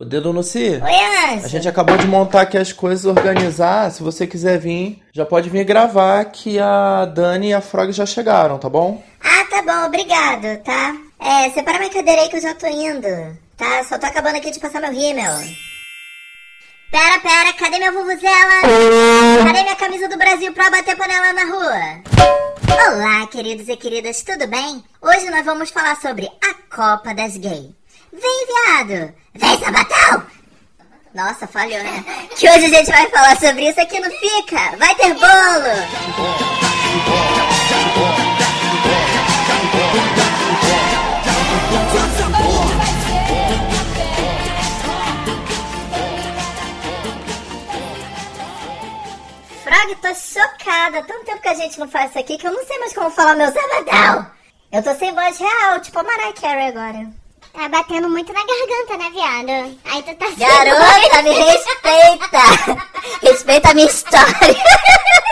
O dedo no si. Oi, Anjo. A gente acabou de montar aqui as coisas, organizar. Se você quiser vir, já pode vir gravar que a Dani e a Frog já chegaram, tá bom? Ah, tá bom, obrigado, tá? É, separa minha cadeira aí que eu já tô indo, tá? Só tô acabando aqui de passar meu rímel. Pera, pera, cadê minha vuvuzela? Cadê minha camisa do Brasil pra bater panela na rua? Olá, queridos e queridas, tudo bem? Hoje nós vamos falar sobre a Copa das Gays. Vem, viado! Vem, sabatão! Nossa, falhou, né? Que hoje a gente vai falar sobre isso aqui no Fica! Vai ter bolo! Frog, tô chocada. Tanto tempo que a gente não faz isso aqui que eu não sei mais como falar meu sabadão. Eu tô sem voz real, tipo a Mariah Carey agora. Tá batendo muito na garganta, né, viado? Aí tu tá sem Garota, me respeita! Respeita a minha história!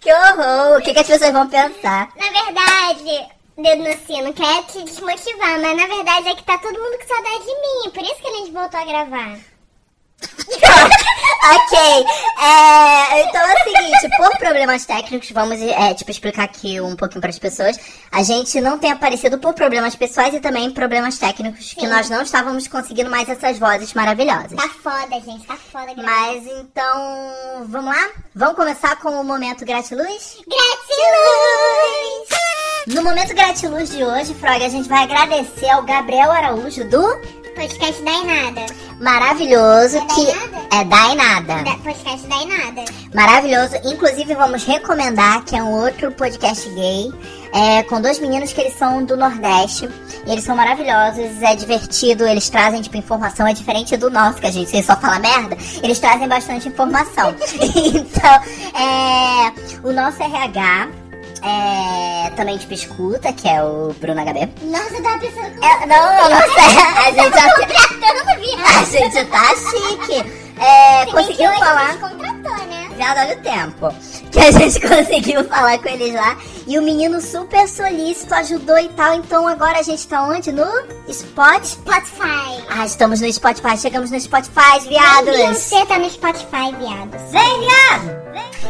Que horror! O que, que as pessoas vão pensar? Na verdade, dedo no sino, quer te desmotivar, mas na verdade é que tá todo mundo com saudade de mim, por isso que a gente voltou a gravar. ok, é, então é o seguinte, por problemas técnicos, vamos é, tipo, explicar aqui um pouquinho para as pessoas. A gente não tem aparecido por problemas pessoais e também problemas técnicos, que Sim. nós não estávamos conseguindo mais essas vozes maravilhosas. Tá foda, gente, tá foda gravar. Mas então, vamos lá? Vamos começar com o momento gratiluz? Gratiluz! No momento gratiluz de hoje, Frog, a gente vai agradecer ao Gabriel Araújo do Podcast da Inada. Maravilhoso É que? É da Inada. Da, podcast da Inada. Maravilhoso. Inclusive, vamos recomendar que é um outro podcast gay. É, com dois meninos que eles são do Nordeste. Eles são maravilhosos, é divertido, eles trazem, tipo, informação, é diferente do nosso, que a gente só fala merda. Eles trazem bastante informação. então, é, o nosso RH é, também, tipo, escuta, que é o Bruno HB. Nossa, eu tava pensando que É, não, não sei. A gente contratando, viado. A gente tá chique. É, conseguiu falar. A gente contratou, né? Já olha o tempo. Que a gente conseguiu falar com eles lá. E o menino super solícito ajudou e tal. Então agora a gente tá onde? No Spot? Spotify. Ah, estamos no Spotify. Chegamos no Spotify, viados. Beyoncé tá no Spotify, viados. Vem, viado!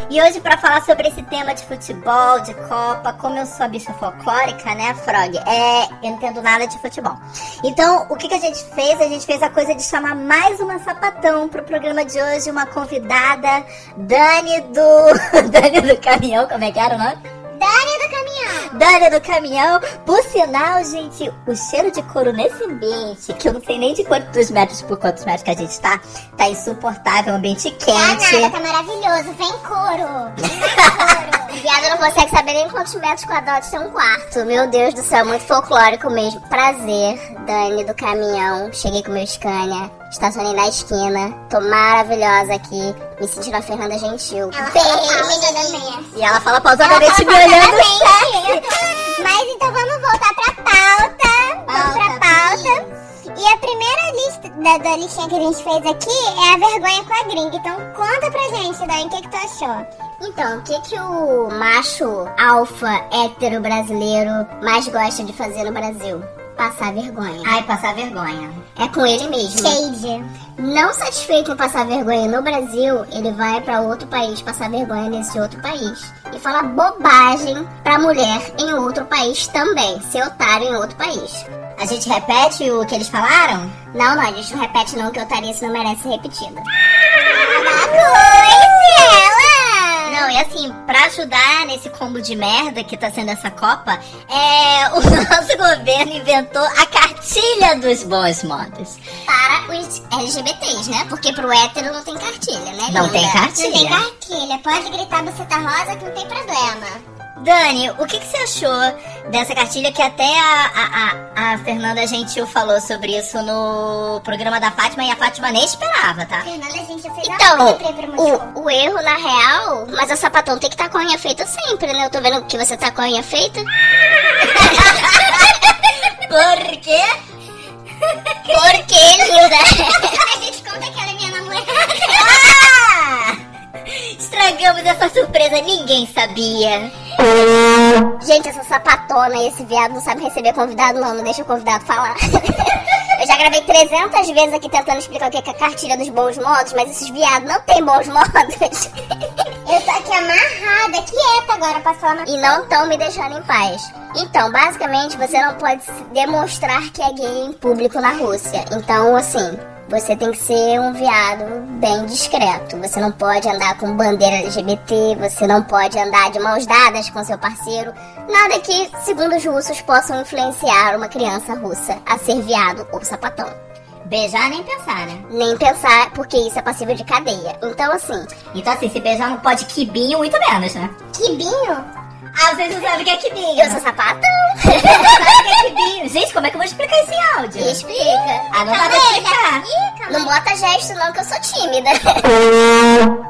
E hoje, pra falar sobre esse tema de futebol, de Copa, como eu sou a bicha folclórica, né, Frog? É, eu não entendo nada de futebol. Então, o que, que a gente fez? A gente fez a coisa de chamar mais uma sapatão pro programa de hoje, uma convidada, Dani do. Dani do Caminhão, como é que era o nome? Dani do Caminhão. Dani do Caminhão. Por sinal, gente, o cheiro de couro nesse ambiente, que eu não sei nem de quantos metros por quantos metros que a gente tá, tá insuportável, um ambiente Tá quente. nada, tá maravilhoso. Vem couro. Vem couro. Viado não consegue saber nem quantos metros quadrados tem um quarto. Meu Deus do céu, muito folclórico mesmo. Prazer, Dani do caminhão. Cheguei com meu Scania, estacionei na esquina. Tô maravilhosa aqui, me sentindo a Fernanda Gentil. Ela Bem, fala. E ela fala pausadamente me olhando. Mas então vamos voltar pra pauta. Vamos pra pauta. E a primeira lista da, da listinha que a gente fez aqui é a vergonha com a gringa. Então conta pra gente, Dani, o que, que tu achou? Então, o que que o macho alfa hétero brasileiro mais gosta de fazer no Brasil? Passar vergonha. Ai, passar vergonha. É com ele mesmo. Shade. Não satisfeito em passar vergonha no Brasil, ele vai pra outro país passar vergonha nesse outro país. E fala bobagem pra mulher em outro país também. Ser otário em outro país. A gente repete o que eles falaram? Não, não, a gente não repete não que otarice não merece ser repetida. ela! Não, e assim, pra ajudar nesse combo de merda que tá sendo essa Copa, é, o nosso governo inventou a cartilha dos bons modos. Para os LGBTs, né? Porque pro hétero não tem cartilha, né? Não linda? tem cartilha. Não tem cartilha. Pode gritar buceta rosa que não tem problema. Dani, o que, que você achou dessa cartilha que até a, a, a, a Fernanda Gentil falou sobre isso no programa da Fátima e a Fátima nem esperava, tá? Fernanda, já fez Então, o, o erro na real, mas a sapatão tem que estar com a unha feita sempre, né? Eu tô vendo que você tá com a unha feita. Por quê? Por que, linda? A gente conta que ela é minha namorada. Ah! Estragamos essa surpresa, ninguém sabia. Gente, essa sapatona e esse viado não sabe receber convidado, não. Não deixa o convidado falar. Eu já gravei 300 vezes aqui tentando explicar o que é a cartilha dos bons modos, mas esses viados não tem bons modos. Eu tô aqui amarrada, quieta agora pra falar e não estão me deixando em paz. Então, basicamente, você não pode demonstrar que é gay em público na Rússia. Então, assim, você tem que ser um viado bem discreto. Você não pode andar com bandeira LGBT, você não pode andar de mãos dadas com seu parceiro. Nada que, segundo os russos, possam influenciar uma criança russa a ser viado ou sapatão. Beijar nem pensar, né? Nem pensar, porque isso é passível de cadeia. Então, assim. Então, assim, se beijar não pode quibinho, muito menos, né? Quibinho? Ah, vocês não sabem o que é quibinho. Eu sou sapatão. Vocês não sabem o que é quibinho. Gente, como é que eu vou explicar esse áudio? Explica. Ah, não dá pra explicar. Ih, Não bota gesto não que eu sou tímida.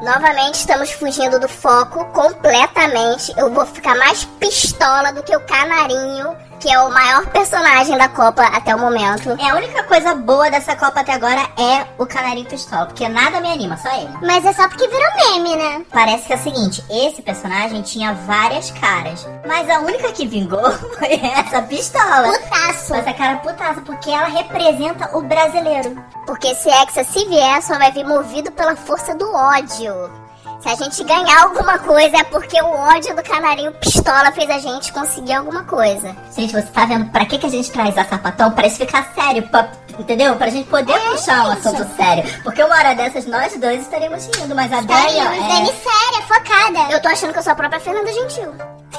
Novamente estamos fugindo do foco completamente. Eu vou ficar mais pistola do que o canarinho, que é o maior personagem da Copa até o momento. É, a única coisa boa dessa Copa até agora é o Canarinho Pistola, porque nada me anima, só ele. Mas é só porque virou meme, né? Parece que é o seguinte, esse personagem tinha várias caras, mas a única que vingou foi essa pistola. Putaço. Essa cara putaça, porque ela representa o brasileiro. Porque esse Hexa, se vier, só vai vir movido pela força do ódio. Se a gente ganhar alguma coisa é porque o ódio do canarinho pistola fez a gente conseguir alguma coisa. Gente, você tá vendo pra que, que a gente traz a sapatão? Pra isso ficar sério, pra- entendeu? Pra gente poder puxar um assunto sério. Porque uma hora dessas nós dois estaríamos rindo, mas a Dani, ó, Dani séria, focada. Eu tô achando que eu sou a própria Fernanda Gentil.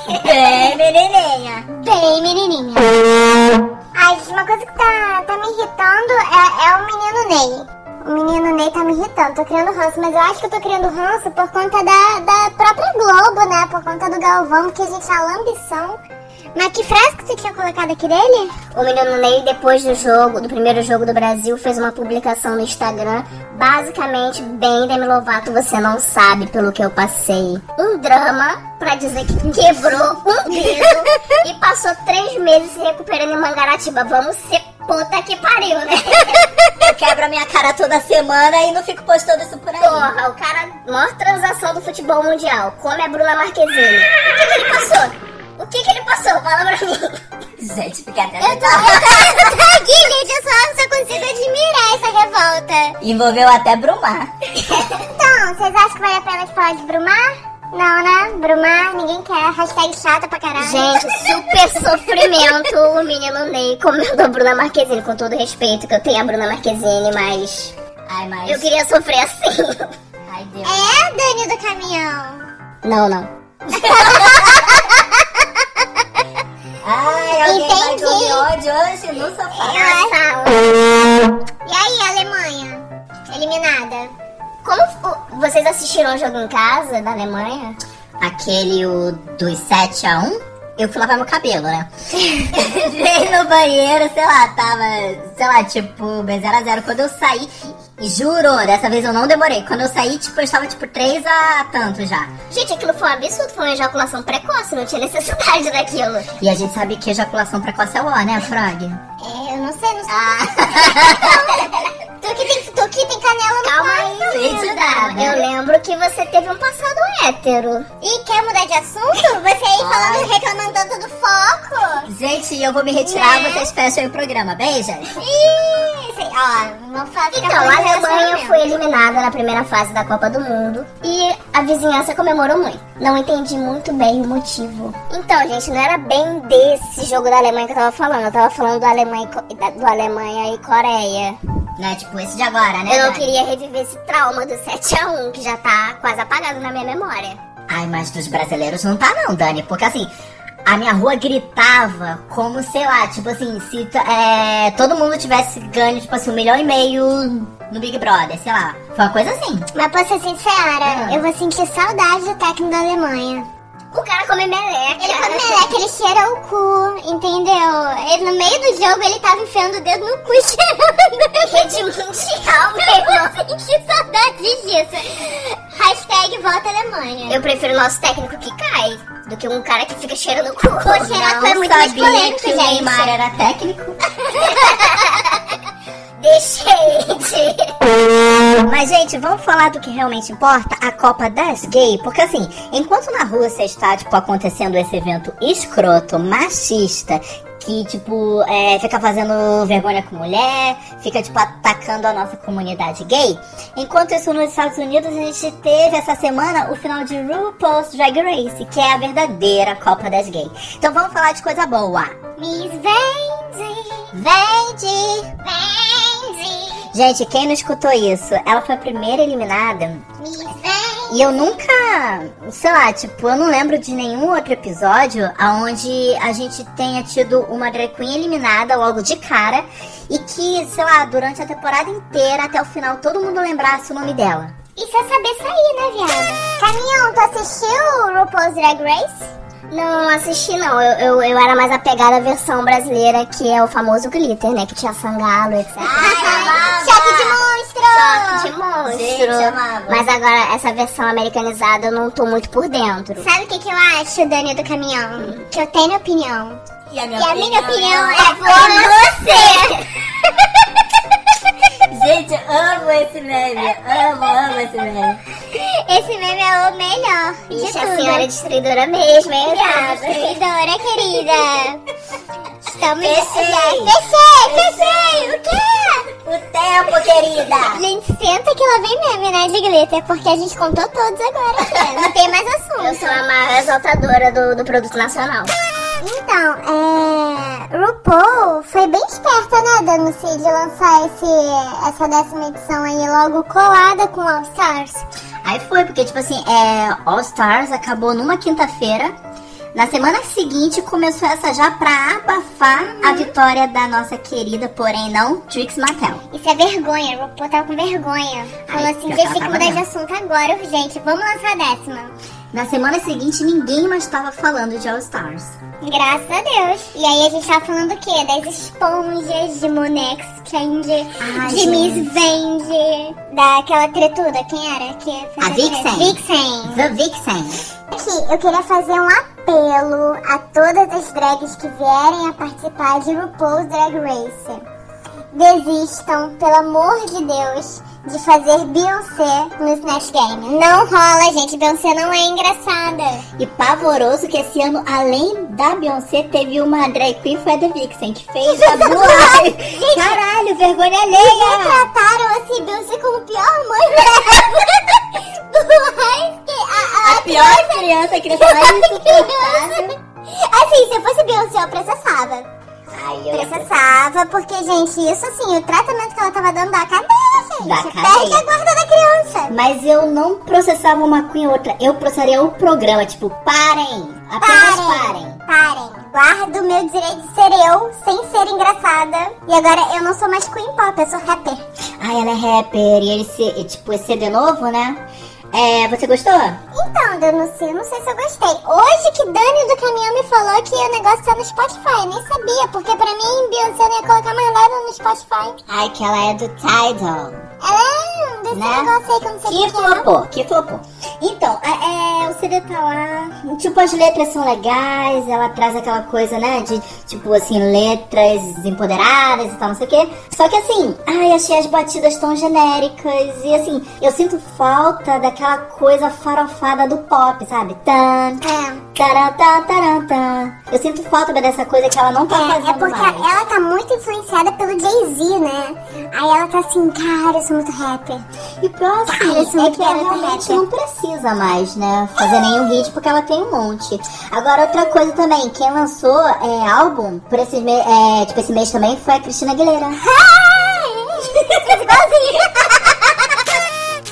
é bem menininha. Bem, menininha. Ai, gente, uma coisa que tá, tá me irritando é, é o menino Ney. O menino Ney tá me irritando, tô criando ranço, mas eu acho que eu tô criando ranço por conta da, da própria Globo, né? Por conta do Galvão, porque a gente a lambição. Mas que frase que você tinha colocado aqui dele? O menino Ney, depois do jogo, do primeiro jogo do Brasil, fez uma publicação no Instagram, basicamente, bem Demi Lovato, você não sabe pelo que eu passei. Um drama pra dizer que quebrou um dedo e passou três meses se recuperando em Mangaratiba. Vamos ser puta que pariu, né? Eu quebro a minha cara toda semana e não fico postando isso por aí. Porra, o cara, maior transação do futebol mundial, come a Bruna Marquezine. O que, que ele passou? O que, que ele passou? Fala pra mim. Gente, fica até... Eu tô, eu tô, eu tô aqui, gente, eu só, só consigo admirar essa revolta. Envolveu até Brumar. Então, vocês acham que vale a pena de falar de Brumar? Não, né? Brumar, ninguém quer. Hashtag chata pra caralho. Gente, super sofrimento o menino Ney comendo a Bruna Marquezine, com todo respeito que eu tenho a Bruna Marquezine, mas Ai, mas... eu queria sofrer assim. Ai, Deus. É Dani do caminhão. Não, não. Ai, alguém vai Entendi. dormir ódio hoje no sofá. E aí, Alemanha? Eliminada. Como vocês assistiram o jogo em casa da Alemanha? Aquele o dos 7 a 1 eu fui lavar meu cabelo, né? Entrei no banheiro, sei lá, tava, sei lá, tipo, bem 0 a 0 Quando eu saí, juro, dessa vez eu não demorei. Quando eu saí, tipo, eu estava tipo 3 a tanto já. Gente, aquilo foi um absurdo, foi uma ejaculação precoce, não tinha necessidade daquilo. E a gente sabe que ejaculação precoce é o ó, né, Frog? É, eu não sei, não sei. Ah, Tu que tem, tem canela no Calma aí, Né? Eu lembro que você teve um passado hétero. E quer mudar de assunto? Você aí falando, reclamando tanto do foco. gente, eu vou me retirar, Né? vocês fecham o programa. Beijos. Ih, sei- ó, não fala Então, a Alemanha foi eliminada na primeira fase da Copa do Mundo e a vizinhança comemorou muito. Não entendi muito bem o motivo. Então, gente, não era bem desse jogo da Alemanha que eu tava falando. Eu tava falando do Alemanha do Alemanha e Coreia. Né, tipo, esse de agora, né? Eu não Dani? queria reviver esse trauma do 7x1, que já tá quase apagado na minha memória. Ai, mas dos brasileiros não tá não, Dani. Porque assim, a minha rua gritava como, sei lá, tipo assim, se é, todo mundo tivesse ganho, tipo assim, um milhão e meio no Big Brother, sei lá. Foi uma coisa assim. Mas pra ser sincera, Ah. eu vou sentir saudade do técnico da Alemanha. O cara come meleca. Ele come meleca, ele cheira o cu, entendeu? Ele, no meio do jogo ele tava enfiando o dedo no cu e cheirando. Rede mundial, meu. Eu senti saudade disso. Hashtag volta Alemanha. Eu prefiro o nosso técnico que cai do que um cara que fica cheirando o cu. Pô, cheirar cu é muito mais polêmico, que o gente. Neymar era técnico. Mas, gente, vamos falar do que realmente importa? A Copa das Gay. Porque, assim, enquanto na Rússia está, tipo, acontecendo esse evento escroto, machista, que, tipo, é, fica fazendo vergonha com mulher, fica, tipo, atacando a nossa comunidade gay. Enquanto isso, nos Estados Unidos, a gente teve essa semana o final de RuPaul's Drag Race, que é a verdadeira Copa das Gays. Então vamos falar de coisa boa. Miss Vende, Gente, quem não escutou isso? Ela foi a primeira eliminada. E eu nunca, sei lá, tipo, eu não lembro de nenhum outro episódio onde a gente tenha tido uma drag queen eliminada logo de cara e que, sei lá, durante a temporada inteira, até o final, todo mundo lembrasse o nome dela. Isso é saber sair, né, viado? Caminhão, tu assistiu RuPaul's Drag Race? Não assisti não, eu, eu, eu era mais apegada à versão brasileira, que é o famoso glitter, né? Que tinha sangalo, etc. Choque de monstro! Choque de monstro. Gente, amava. Mas agora, essa versão americanizada, eu não tô muito por dentro. Sabe o que, que eu acho, Dani do caminhão? Que eu tenho opinião. E a E a minha opinião é é por você! Gente, eu amo esse meme. Amo, amo esse meme. Esse meme é o melhor de Ixi, a tudo. senhora é destruidora mesmo, hein, Obrigada, viado? destruidora, querida. Estamos Fechei. já. Fechei, fechei. O quê? O tempo, querida. Gente, senta que lá vem meme, né, de glitter, porque a gente contou todos agora. né? Não tem mais assunto. Eu sou a maior exaltadora do, do produto nacional. Então, é. RuPaul foi bem esperta, né, Danuci, de lançar esse, essa décima edição aí logo colada com All Stars. Aí foi, porque, tipo assim, é, All Stars acabou numa quinta-feira. Na semana seguinte começou essa já pra abafar a vitória da nossa querida, porém não, Trix Mattel. Isso é vergonha, o RuPaul tava com vergonha. Falou Ai, assim, gente, que tem que mudar de assunto agora, urgente. Vamos lançar a décima. Na semana seguinte ninguém mais estava falando de All Stars. Graças a Deus. E aí a gente tava falando o quê? Das esponjas de Monex Change, Ai, de. Miss Vende, daquela tretuda, quem era? Que A Vixen. Vixen. The Vixen. Aqui, eu queria fazer um apelo a todas as drags que vierem a participar de RuPaul's Drag Race. Desistam, pelo amor de Deus, de fazer Beyoncé no Snatch Game. Não rola, gente. Beyoncé não é engraçada. E pavoroso que esse ano, além da Beyoncé, teve uma drag queen, foi a The Vixen, que fez a Blue Eye. Caralho, vergonha E alheia! trataram assim Beyoncé como pior mãe do Blue a, a, A pior criança, a criança mais insuportável. Assim, se eu fosse Beyoncé, eu processava. Processava, porque, gente, isso assim, o tratamento que ela tava dando da cadeia, gente. Da Perde cadeia. a guarda da criança. Mas eu não processava uma ou outra, eu processaria o programa, tipo, parem! Apenas parem! Parem. Guardo o meu direito de ser eu, sem ser engraçada. E agora eu não sou mais queen pop, eu sou rapper. Ai, ela é rapper, e ele se, e, tipo, esse CD novo, né? É, você gostou? Então, Danuci, eu não sei se eu gostei. Hoje que Dani do caminhão me falou que o negócio tá no Spotify. Eu nem sabia, porque pra mim, Não ia colocar mais nada no Spotify. Ai, que ela é do Tidal. Ela é desse Né? negócio aí que eu não sei Que é. flopou, que flopou. Então, é, é, o CD tá lá. Tipo, as letras são legais, ela traz aquela coisa, né? De, tipo, assim, letras empoderadas e tal, não sei o quê. Só que assim, ai, achei as batidas tão genéricas. E assim, eu sinto falta daquela coisa farofada do pop, sabe? Tan, É. taran, tan, taran, tan. Eu sinto falta dessa coisa que ela não tá É, fazendo é porque mais. ela tá muito influenciada pelo Jay-Z, né? Aí ela tá assim, cara, eu sou muito rapper. E pior assim, Cara, isso é que ela realmente também. não precisa mais, né? Fazer nenhum hit, porque ela tem um monte. Agora, outra coisa também, quem lançou é, álbum por esse mês, é, tipo, esse mês também foi a Cristina Aguilera.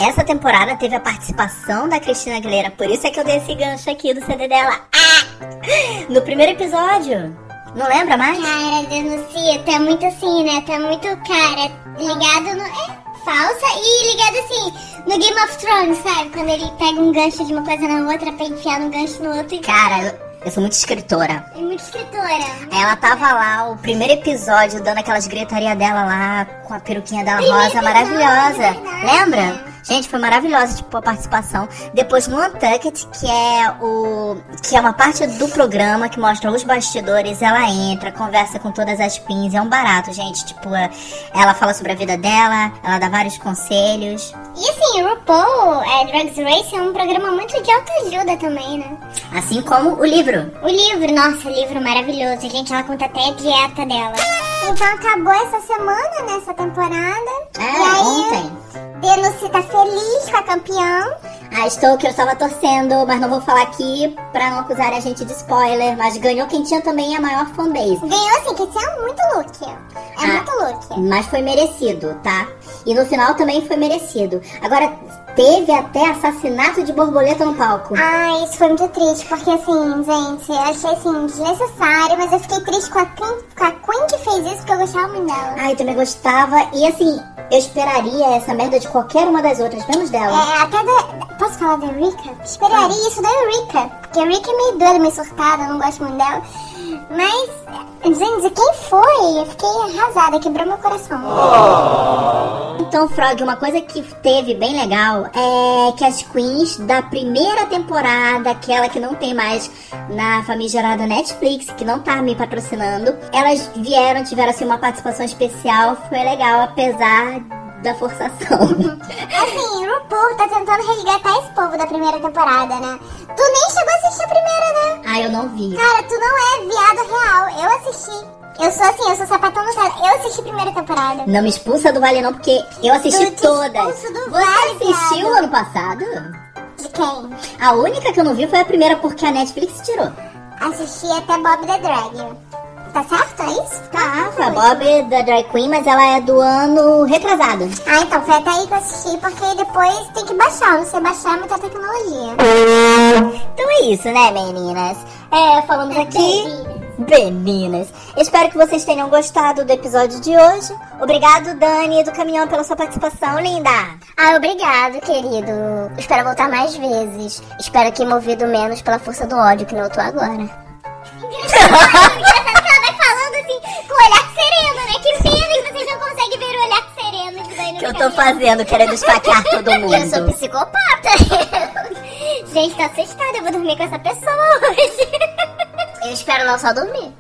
Essa temporada teve a participação da Cristina Aguilera, por isso é que eu dei esse gancho aqui do CD dela. Ah! No primeiro episódio. Não lembra mais? Cara, denuncia, tá muito assim, né? Tá muito, cara, ligado no. É, falsa e ligado assim, no Game of Thrones, sabe? Quando ele pega um gancho de uma coisa na outra pra enfiar um gancho no outro e. Cara, eu, eu sou muito escritora. É muito escritora. Ela tava lá, o primeiro episódio, dando aquelas gritaria dela lá, com a peruquinha dela Primeiro rosa episódio, maravilhosa. verdade. Lembra? Gente, foi maravilhosa, tipo, a participação. Depois no Untucked, que é o. que é uma parte do programa que mostra os bastidores, ela entra, conversa com todas as pins. É um barato, gente. Tipo, é- ela fala sobre a vida dela, ela dá vários conselhos. E assim, o RuPaul, é, Drugs Race, é um programa muito de autoajuda também, né? Assim como o livro. O livro, nossa, livro maravilhoso. Gente, ela conta até a dieta dela. Então acabou essa semana, nessa temporada. Denúncia tá feliz com a campeã. A Stoker estava torcendo, mas não vou falar aqui pra não acusar a gente de spoiler. Mas ganhou quem tinha também a maior fanbase. Ganhou assim, que tinha muito look. É Ah. muito look. Mas foi merecido, tá? E no final também foi merecido. Agora, teve até assassinato de borboleta no palco. Ah, isso foi muito triste, porque assim, gente, eu achei assim, desnecessário, mas eu fiquei triste com a, Queen, com a Queen que fez isso, porque eu gostava muito dela. Ai, também gostava. E assim, eu esperaria essa merda de qualquer uma das outras, menos dela. É, até da. Posso falar da Eureka? Esperaria isso da Eureka. Porque a Eureka é meio doida, meio surtada, eu não gosto muito dela. Mas, gente, quem foi? Eu fiquei arrasada, quebrou meu coração. Então, Frog, uma coisa que teve bem legal é que as queens da primeira temporada, aquela que não tem mais na famigerada Netflix, que não tá me patrocinando, elas vieram, tiveram assim uma participação especial, foi legal, apesar da forçação. Assim, o RuPaul tá tentando resgatar esse povo da primeira temporada, né? Tu nem chegou a assistir a primeira, né? ah, eu não vi. Cara, tu não é viado real. Eu assisti. Eu sou assim, eu sou sapatão no tela. Eu assisti a primeira temporada. Não me expulsa do Vale não, porque eu assisti te todas. do Você Vale, assistiu viado. ano passado? De quem? A única que eu não vi foi a primeira porque a Netflix tirou. Assisti até Bob the Drag. Tá certo? É isso? Tá, foi a Bob da Drag Queen, mas ela é do ano retrasado. Ah, então foi até aí que eu assisti, porque depois tem que baixar. Sei baixar é muita tecnologia. Então é isso, né, meninas? É, falamos aqui. Meninas. Espero que vocês tenham gostado do episódio de hoje. Obrigado, Dani, do Caminhão, pela sua participação, linda. Ah, obrigado, querido. Espero voltar mais vezes. Espero que movido menos pela força do ódio que não eu tô agora. olhar sereno, né? Que pena que vocês não conseguem ver o olhar sereno de Dani que eu tô fazendo, querendo esfaquear todo mundo. Eu sou psicopata. Gente, tô assustada. Eu vou dormir com essa pessoa hoje. Eu espero não só dormir.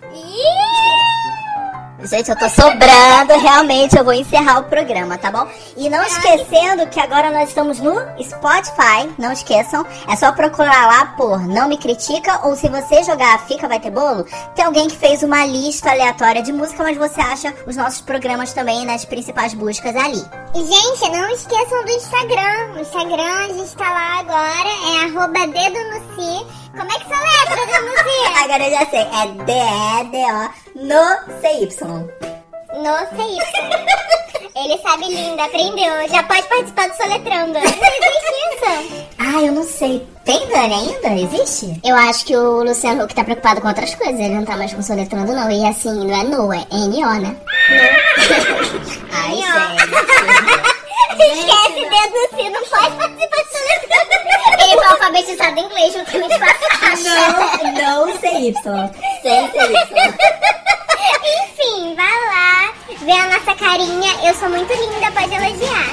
Gente, eu tô sobrando, realmente eu vou encerrar o programa, tá bom? E não esquecendo que agora nós estamos no Spotify, não esqueçam. É só procurar lá por Não Me Critica, ou se você jogar Fica Vai Ter Bolo, tem alguém que fez uma lista aleatória de música, mas você acha os nossos programas também nas principais buscas ali. Gente, não esqueçam do Instagram. O Instagram, a gente tá lá agora. É arroba dedo no si. Como é que você letra, dedo no si? Agora eu já sei, é D-E-D-O no CY. No CY. Ele sabe linda, aprendeu. Já pode participar do Soletrando. Não existe isso. Ah, eu não sei. Tem Dani ainda? Existe? Eu acho que o Luciano Huck tá preocupado com outras coisas. Ele não tá mais com soletrando, não. E assim, não é no, é N-O, né? Ai, gente. Alfabetizado em inglês juntamente com a Sasha. Não, não CY. Sem CY. Enfim, vai lá, vê a nossa carinha. Eu sou muito linda, pode elogiar.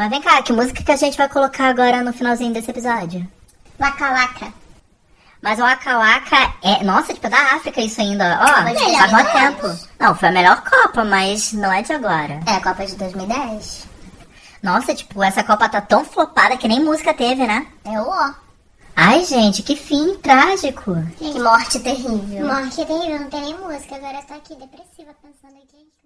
Mas vem cá, que música que a gente vai colocar agora no finalzinho desse episódio? Laca laca. Mas o Waka Waka é. Nossa, tipo, é da África isso ainda. Ó, Melhor faz mó tempo. Não, foi a melhor Copa, mas não é de agora. É a Copa de 2010. Nossa, tipo, essa Copa tá tão flopada que nem música teve, né? É o. Ai, gente, que fim trágico. Que morte terrível. Morte terrível, não tem nem música. Agora eu tô aqui depressiva pensando aqui.